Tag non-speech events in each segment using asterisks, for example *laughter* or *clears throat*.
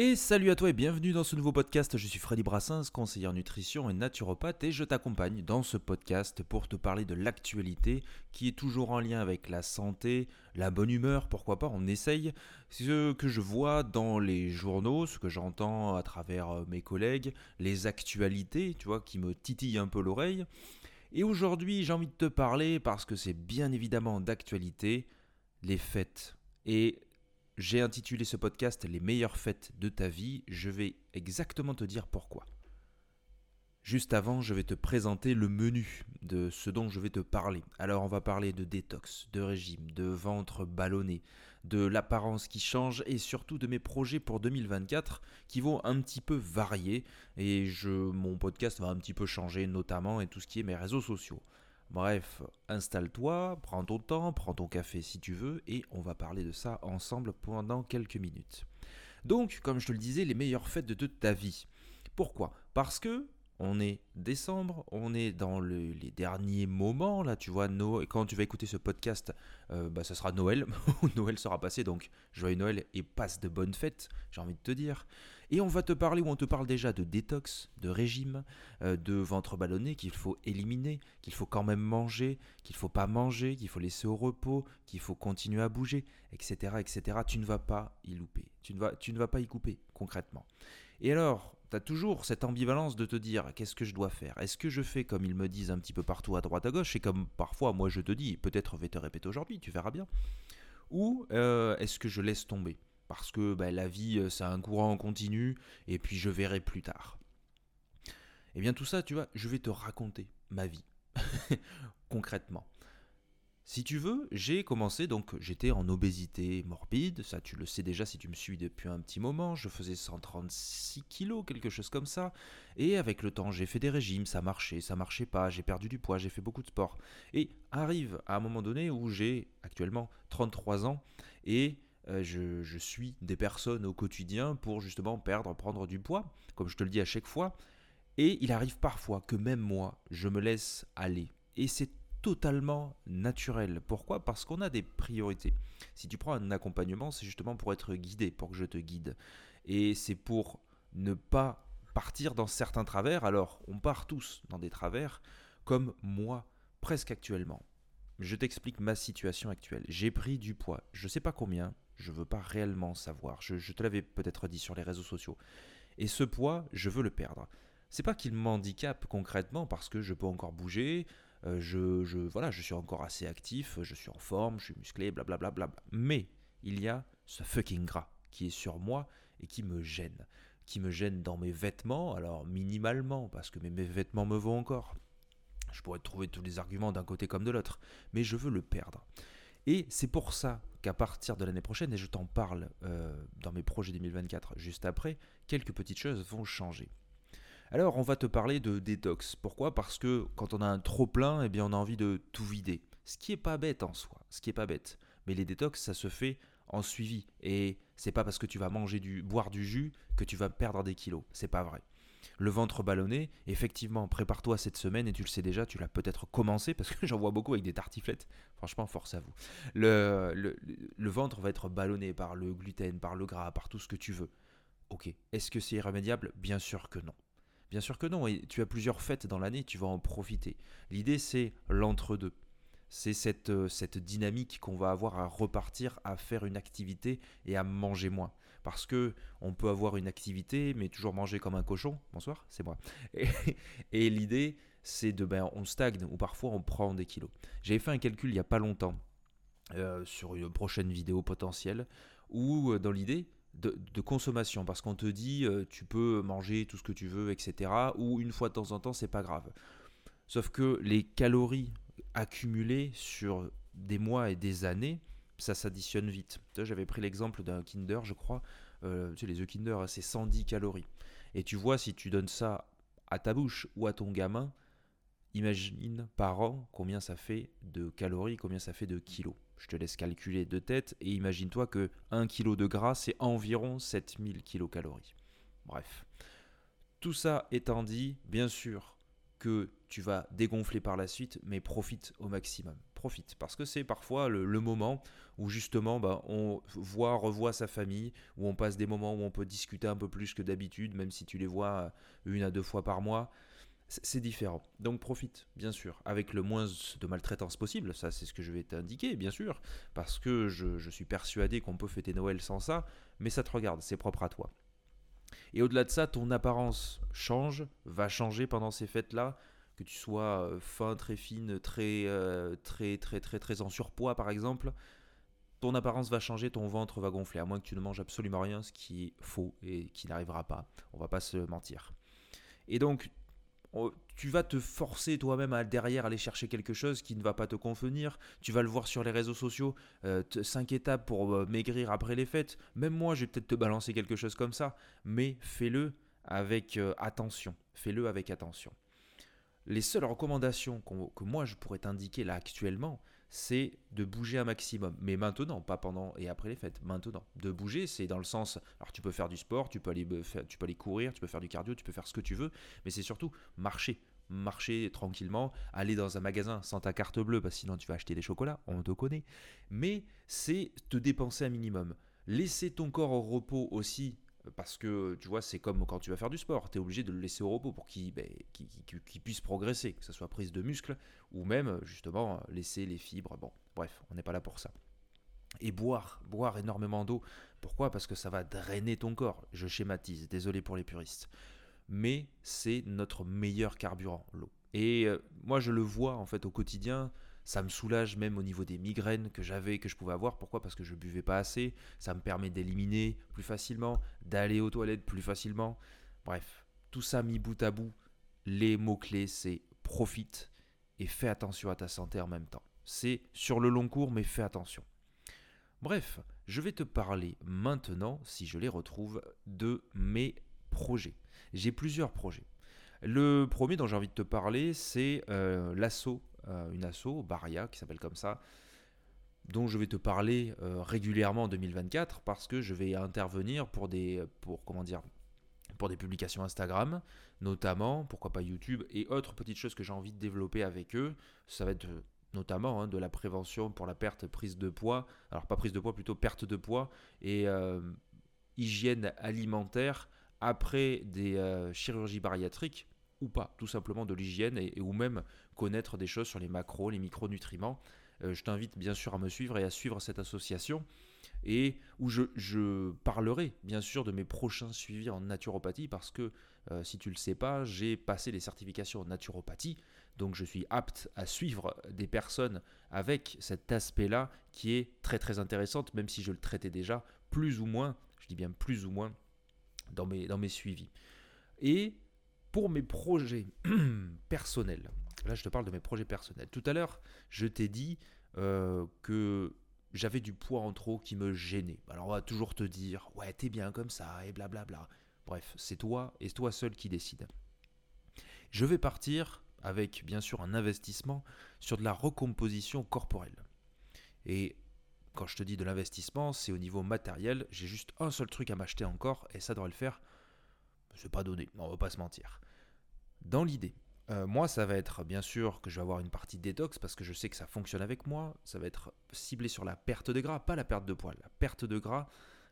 Et salut à toi et bienvenue dans ce nouveau podcast. Je suis Freddy Brassens, conseiller en nutrition et naturopathe et je t'accompagne dans ce podcast pour te parler de l'actualité qui est toujours en lien avec la santé, la bonne humeur, pourquoi pas, on essaye. Ce que je vois dans les journaux, ce que j'entends à travers euh, mes collègues, les actualités, tu vois, qui me titillent un peu l'oreille. Et aujourd'hui, j'ai envie de te parler parce que c'est bien évidemment d'actualité, les fêtes. Et j'ai intitulé ce podcast Les meilleures fêtes de ta vie. Je vais exactement te dire pourquoi. Juste avant, je vais te présenter le menu de ce dont je vais te parler. Alors, on va parler de détox, de régime, de ventre ballonné, de l'apparence qui change et surtout de mes projets pour 2024 qui vont un petit peu varier et je, mon podcast va un petit peu changer, notamment et tout ce qui est mes réseaux sociaux. Bref, installe-toi, prends ton temps, prends ton café si tu veux, et on va parler de ça ensemble pendant quelques minutes. Donc, comme je te le disais, les meilleures fêtes de ta vie. Pourquoi? Parce que on est décembre, on est dans les derniers moments, là, tu vois, Noël, quand tu vas écouter ce podcast, euh, bah, ça sera Noël, *laughs* Noël sera passé, donc joyeux Noël et passe de bonnes fêtes, j'ai envie de te dire. Et on va te parler, ou on te parle déjà de détox, de régime, euh, de ventre ballonné qu'il faut éliminer, qu'il faut quand même manger, qu'il faut pas manger, qu'il faut laisser au repos, qu'il faut continuer à bouger, etc., etc. Tu ne vas pas y louper, tu ne vas, pas y couper, concrètement. Et alors, tu as toujours cette ambivalence de te dire qu'est-ce que je dois faire? Est-ce que je fais comme ils me disent un petit peu partout à droite à gauche? Et comme parfois moi je te dis, peut-être vais te répéter aujourd'hui, tu verras bien Ou euh, est-ce que je laisse tomber? Parce que bah, la vie euh, c'est un courant continu et puis je verrai plus tard. Eh bien tout ça, tu vois, je vais te raconter ma vie *laughs* concrètement. Si tu veux, j'ai commencé, donc j'étais en obésité morbide, ça tu le sais déjà si tu me suis depuis un petit moment, je faisais 136 kilos, quelque chose comme ça, et avec le temps j'ai fait des régimes, ça marchait, ça marchait pas, j'ai perdu du poids, j'ai fait beaucoup de sport. Et arrive à un moment donné où j'ai actuellement 33 ans et je, je suis des personnes au quotidien pour justement perdre, prendre du poids, comme je te le dis à chaque fois, et il arrive parfois que même moi, je me laisse aller. Et c'est totalement naturel. Pourquoi? Parce qu'on a des priorités. Si tu prends un accompagnement, c'est justement pour être guidé, pour que je te guide. Et c'est pour ne pas partir dans certains travers. Alors, on part tous dans des travers, comme moi, presque actuellement. Je t'explique ma situation actuelle. J'ai pris du poids. Je ne sais pas combien. Je veux pas réellement savoir. Je, je te l'avais peut-être dit sur les réseaux sociaux. Et ce poids, je veux le perdre. C'est pas qu'il m'handicape concrètement parce que je peux encore bouger, euh, je, voilà, je suis encore assez actif, je suis en forme, je suis musclé, blablabla. Bla, bla, bla. Mais il y a ce fucking gras qui est sur moi et qui me gêne. Qui me gêne dans mes vêtements, alors minimalement, parce que mes vêtements me vont encore. Je pourrais trouver tous les arguments d'un côté comme de l'autre, mais je veux le perdre. Et c'est pour ça qu'à partir de l'année prochaine, et je t'en parle euh, dans mes projets 2024 juste après, quelques petites choses vont changer. Alors on va te parler de détox. Pourquoi? Parce que quand on a un trop plein, eh bien on a envie de tout vider. Ce qui est pas bête en soi, ce qui est pas bête. Mais les détox, ça se fait en suivi. Et c'est pas parce que tu vas manger du, boire du jus que tu vas perdre des kilos. C'est pas vrai. Le ventre ballonné, effectivement, prépare-toi cette semaine et tu le sais déjà, tu l'as peut-être commencé parce que *laughs* j'en vois beaucoup avec des tartiflettes. Franchement, force à vous. Le, ventre va être ballonné par le gluten, par le gras, par tout ce que tu veux. Ok. Est-ce que c'est irrémédiable? Bien sûr que non. Bien sûr que non, et tu as plusieurs fêtes dans l'année, tu vas en profiter. L'idée c'est l'entre-deux. C'est cette, euh, cette dynamique qu'on va avoir à repartir à faire une activité et à manger moins. Parce que on peut avoir une activité mais toujours manger comme un cochon. Bonsoir, c'est moi. *laughs* Et, l'idée c'est de ben on stagne ou parfois on prend des kilos. J'avais fait un calcul il n'y a pas longtemps euh, sur une prochaine vidéo potentielle où euh, dans l'idée de, consommation parce qu'on te dit euh, tu peux manger tout ce que tu veux, etc. Ou une fois de temps en temps, c'est pas grave. Sauf que les calories accumulées sur des mois et des années, ça s'additionne vite. J'avais pris l'exemple d'un Kinder, je crois. Euh, tu sais, les œufs Kinder, c'est 110 calories. Et tu vois, si tu donnes ça à ta bouche ou à ton gamin, imagine par an combien ça fait de calories, combien ça fait de kilos. Je te laisse calculer de tête et imagine-toi que 1 kg de gras, c'est environ 7000 kcal. Bref. Tout ça étant dit, bien sûr que tu vas dégonfler par la suite, mais profite au maximum. Profite. Parce que c'est parfois le, moment où justement bah, on voit, revoit sa famille, où on passe des moments où on peut discuter un peu plus que d'habitude, même si tu les vois une à deux fois par mois c'est différent. Donc profite, bien sûr, avec le moins de maltraitance possible. Ça, c'est ce que je vais t'indiquer, bien sûr, parce que je, suis persuadé qu'on peut fêter Noël sans ça, mais ça te regarde, c'est propre à toi. Et au-delà de ça, ton apparence change, va changer pendant ces fêtes-là, que tu sois euh, fin, très fine, très, euh, très, très, très, très en surpoids, par exemple. Ton apparence va changer, ton ventre va gonfler, à moins que tu ne manges absolument rien, ce qui est faux et qui n'arrivera pas. On va pas se mentir. Et donc, tu vas te forcer toi-même à derrière aller chercher quelque chose qui ne va pas te convenir. Tu vas le voir sur les réseaux sociaux, 5 euh, étapes pour maigrir après les fêtes. Même moi, je vais peut-être te balancer quelque chose comme ça, mais fais-le avec attention. Fais-le avec attention. Les seules recommandations que moi je pourrais t'indiquer là actuellement, c'est de bouger un maximum. Mais maintenant, pas pendant et après les fêtes, maintenant. De bouger, c'est dans le sens, alors tu peux faire du sport, tu peux, aller, tu peux aller courir, tu peux faire du cardio, tu peux faire ce que tu veux, mais c'est surtout marcher. Marcher tranquillement, aller dans un magasin sans ta carte bleue, parce que sinon tu vas acheter des chocolats, on te connaît. Mais c'est te dépenser un minimum. Laisser ton corps au repos aussi parce que tu vois, c'est comme quand tu vas faire du sport, tu es obligé de le laisser au repos pour ben, qu'il puisse progresser, que ce soit prise de muscle ou même justement laisser les fibres. Bon, bref, on n'est pas là pour ça. Et boire, boire énormément d'eau. Pourquoi? Parce que ça va drainer ton corps. Je schématise, désolé pour les puristes. Mais c'est notre meilleur carburant, l'eau. Et euh, moi, je le vois en fait au quotidien. Ça me soulage même au niveau des migraines que j'avais, que je pouvais avoir. Pourquoi? Parce que je buvais pas assez. Ça me permet d'éliminer plus facilement, d'aller aux toilettes plus facilement. Bref, tout ça mis bout à bout, les mots-clés, c'est profite et fais attention à ta santé en même temps. C'est sur le long cours, mais fais attention. Bref, je vais te parler maintenant, si je les retrouve, de mes projets. J'ai plusieurs projets. Le premier dont j'ai envie de te parler, c'est euh, l'assaut une asso, Baria, qui s'appelle comme ça, dont je vais te parler euh, régulièrement en 2024 parce que je vais intervenir pour des, pour, comment dire, pour des publications Instagram, notamment, pourquoi pas YouTube, et autres petites choses que j'ai envie de développer avec eux. Ça va être euh, notamment hein, de la prévention pour la perte, prise de poids, alors pas prise de poids, plutôt perte de poids, et hygiène alimentaire après des chirurgies bariatriques ou pas, tout simplement de l'hygiène et, ou même connaître des choses sur les macros, les micronutriments. Euh, je t'invite bien sûr à me suivre et à suivre cette association et où je, parlerai bien sûr de mes prochains suivis en naturopathie parce que euh, si tu le sais pas, j'ai passé les certifications en naturopathie, donc je suis apte à suivre des personnes avec cet aspect-là qui est très très intéressante, même si je le traitais déjà plus ou moins, je dis bien plus ou moins, dans mes, dans mes suivis. Et pour mes projets *clears throat* personnels, là je te parle de mes projets personnels. Tout à l'heure, je t'ai dit euh, que j'avais du poids en trop qui me gênait. Alors on va toujours te dire, ouais, t'es bien comme ça, et blablabla. Bref, c'est toi et toi seul qui décide. Je vais partir avec bien sûr un investissement sur de la recomposition corporelle. Et quand je te dis de l'investissement, c'est au niveau matériel. J'ai juste un seul truc à m'acheter encore et ça devrait le faire c'est pas donné, on va pas se mentir. Dans l'idée, euh, moi, ça va être bien sûr que je vais avoir une partie détox parce que je sais que ça fonctionne avec moi. Ça va être ciblé sur la perte de gras, pas la perte de poids, la perte de gras,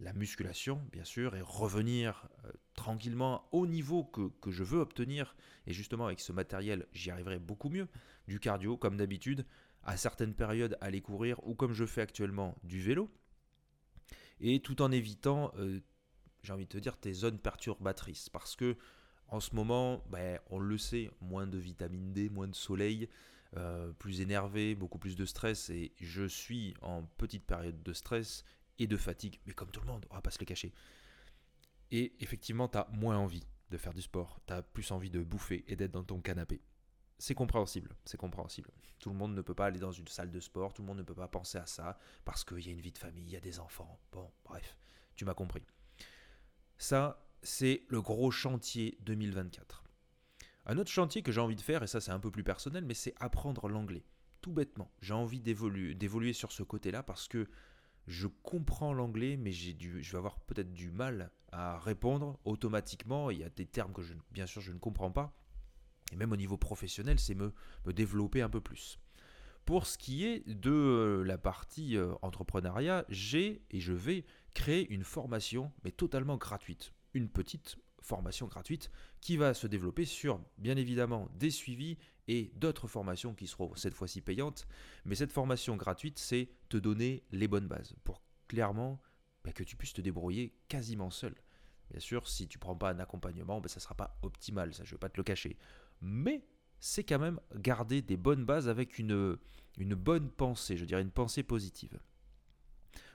la musculation, bien sûr, et revenir euh, tranquillement au niveau que, je veux obtenir. Et justement, avec ce matériel, j'y arriverai beaucoup mieux. Du cardio, comme d'habitude, à certaines périodes, aller courir ou comme je fais actuellement, du vélo. Et tout en évitant euh, j'ai envie de te dire, tes zones perturbatrices. Parce que en ce moment, ben, on le sait, moins de vitamine D, moins de soleil, euh, plus énervé, beaucoup plus de stress. Et je suis en petite période de stress et de fatigue, mais comme tout le monde, on va pas se le cacher. Et effectivement, tu as moins envie de faire du sport, tu as plus envie de bouffer et d'être dans ton canapé. C'est compréhensible, c'est compréhensible. Tout le monde ne peut pas aller dans une salle de sport, tout le monde ne peut pas penser à ça, parce qu'il y a une vie de famille, il y a des enfants. Bon, bref, tu m'as compris. Ça, c'est le gros chantier 2024. Un autre chantier que j'ai envie de faire, et ça c'est un peu plus personnel, mais c'est apprendre l'anglais. Tout bêtement, j'ai envie d'évoluer sur ce côté-là parce que je comprends l'anglais, mais je vais avoir peut-être du mal à répondre automatiquement. Il y a des termes que bien sûr je ne comprends pas. Et même au niveau professionnel, c'est me développer un peu plus. Pour ce qui est de euh, la partie euh, entrepreneuriat, j'ai et je vais créer une formation, mais totalement gratuite. Une petite formation gratuite qui va se développer sur, bien évidemment, des suivis et d'autres formations qui seront cette fois-ci payantes. Mais cette formation gratuite, c'est te donner les bonnes bases pour clairement bah, que tu puisses te débrouiller quasiment seul. Bien sûr, si tu prends pas un accompagnement, bah, ça ne sera pas optimal, ça je ne vais pas te le cacher. Mais c'est quand même garder des bonnes bases avec une, bonne pensée, je dirais une pensée positive.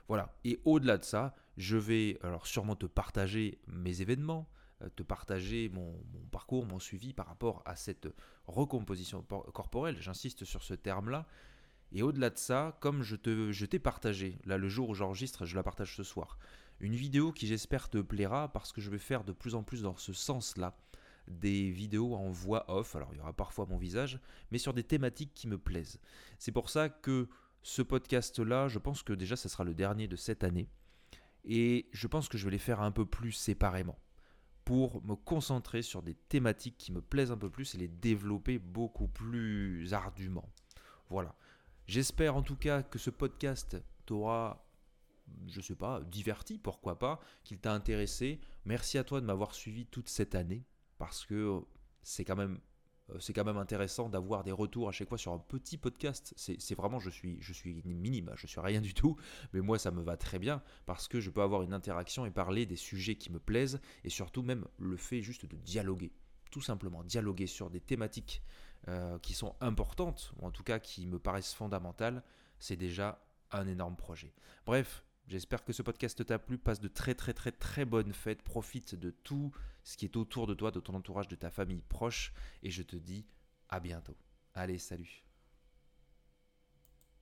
Voilà, et au-delà de ça, je vais alors sûrement te partager mes événements, euh, te partager mon, parcours, mon suivi par rapport à cette recomposition corporelle, j'insiste sur ce terme-là. Et au-delà de ça, comme je, te, je t'ai partagé, là le jour où j'enregistre, je la partage ce soir, une vidéo qui j'espère te plaira parce que je vais faire de plus en plus dans ce sens-là des vidéos en voix off, alors il y aura parfois mon visage, mais sur des thématiques qui me plaisent. C'est pour ça que ce podcast-là, je pense que déjà ce sera le dernier de cette année, et je pense que je vais les faire un peu plus séparément pour me concentrer sur des thématiques qui me plaisent un peu plus et les développer beaucoup plus ardument. Voilà. J'espère en tout cas que ce podcast t'aura, je sais pas, diverti, pourquoi pas, qu'il t'a intéressé. Merci à toi de m'avoir suivi toute cette année parce que c'est quand même euh, c'est quand même intéressant d'avoir des retours à chaque fois sur un petit podcast. C'est vraiment, je suis, je suis minime, je suis rien du tout, mais moi ça me va très bien parce que je peux avoir une interaction et parler des sujets qui me plaisent et surtout même le fait juste de dialoguer, tout simplement dialoguer sur des thématiques euh, qui sont importantes ou en tout cas qui me paraissent fondamentales, c'est déjà un énorme projet. Bref, J'espère que ce podcast t'a plu. Passe de très très très très bonnes fêtes. Profite de tout ce qui est autour de toi, de ton entourage, de ta famille proche. Et je te dis à bientôt. Allez, salut.